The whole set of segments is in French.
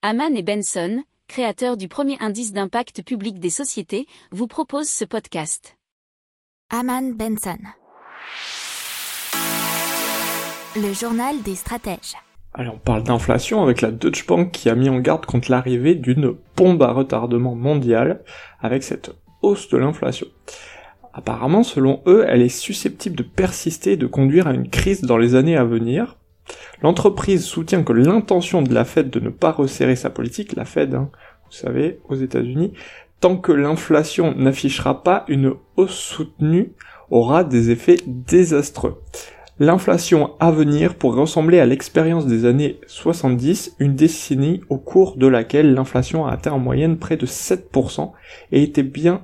Haman et Benson, créateurs du premier indice d'impact public des sociétés, vous proposent ce podcast. Haman Benson. Le journal des stratèges. Allez, on parle d'inflation avec la Deutsche Bank qui a mis en garde contre l'arrivée d'une bombe à retardement mondiale avec cette hausse de l'inflation. Apparemment, selon eux, elle est susceptible de persister et de conduire à une crise dans les années à venir. L'entreprise soutient que l'intention de la Fed de ne pas resserrer sa politique, la Fed, hein, vous savez, aux États-Unis, tant que l'inflation n'affichera pas une hausse soutenue, aura des effets désastreux. L'inflation à venir pourrait ressembler à l'expérience des années 70, une décennie au cours de laquelle l'inflation a atteint en moyenne près de 7% et était bien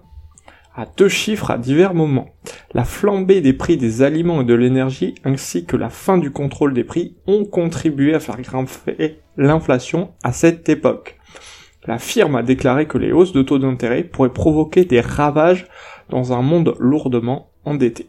à deux chiffres à divers moments. La flambée des prix des aliments et de l'énergie ainsi que la fin du contrôle des prix ont contribué à faire grimper l'inflation à cette époque. La firme a déclaré que les hausses de taux d'intérêt pourraient provoquer des ravages dans un monde lourdement endetté.